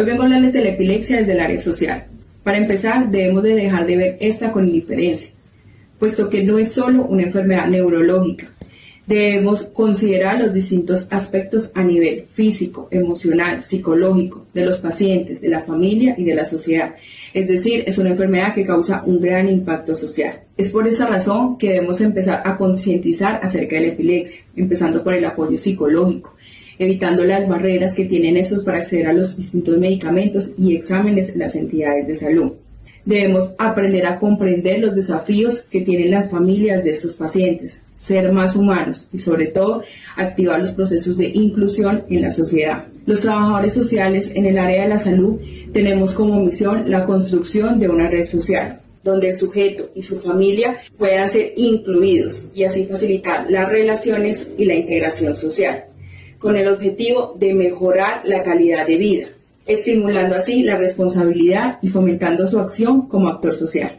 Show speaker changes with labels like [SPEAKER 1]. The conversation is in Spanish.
[SPEAKER 1] Hoy vengo a hablarles de la epilepsia desde el área social. Para empezar, debemos de dejar de ver esta con indiferencia, puesto que no es solo una enfermedad neurológica, Debemos considerar los distintos aspectos a nivel físico, emocional, psicológico de los pacientes, de la familia y de la sociedad. Es decir, es una enfermedad que causa un gran impacto social. Es por esa razón que debemos empezar a concientizar acerca de la epilepsia, empezando por el apoyo psicológico, evitando las barreras que tienen estos para acceder a los distintos medicamentos y exámenes en las entidades de salud. Debemos aprender a comprender los desafíos que tienen las familias de estos pacientes, ser más humanos y sobre todo activar los procesos de inclusión en la sociedad. Los trabajadores sociales en el área de la salud tenemos como misión la construcción de una red social donde el sujeto y su familia puedan ser incluidos y así facilitar las relaciones y la integración social, con el objetivo de mejorar la calidad de vida estimulando así la responsabilidad y fomentando su acción como actor social.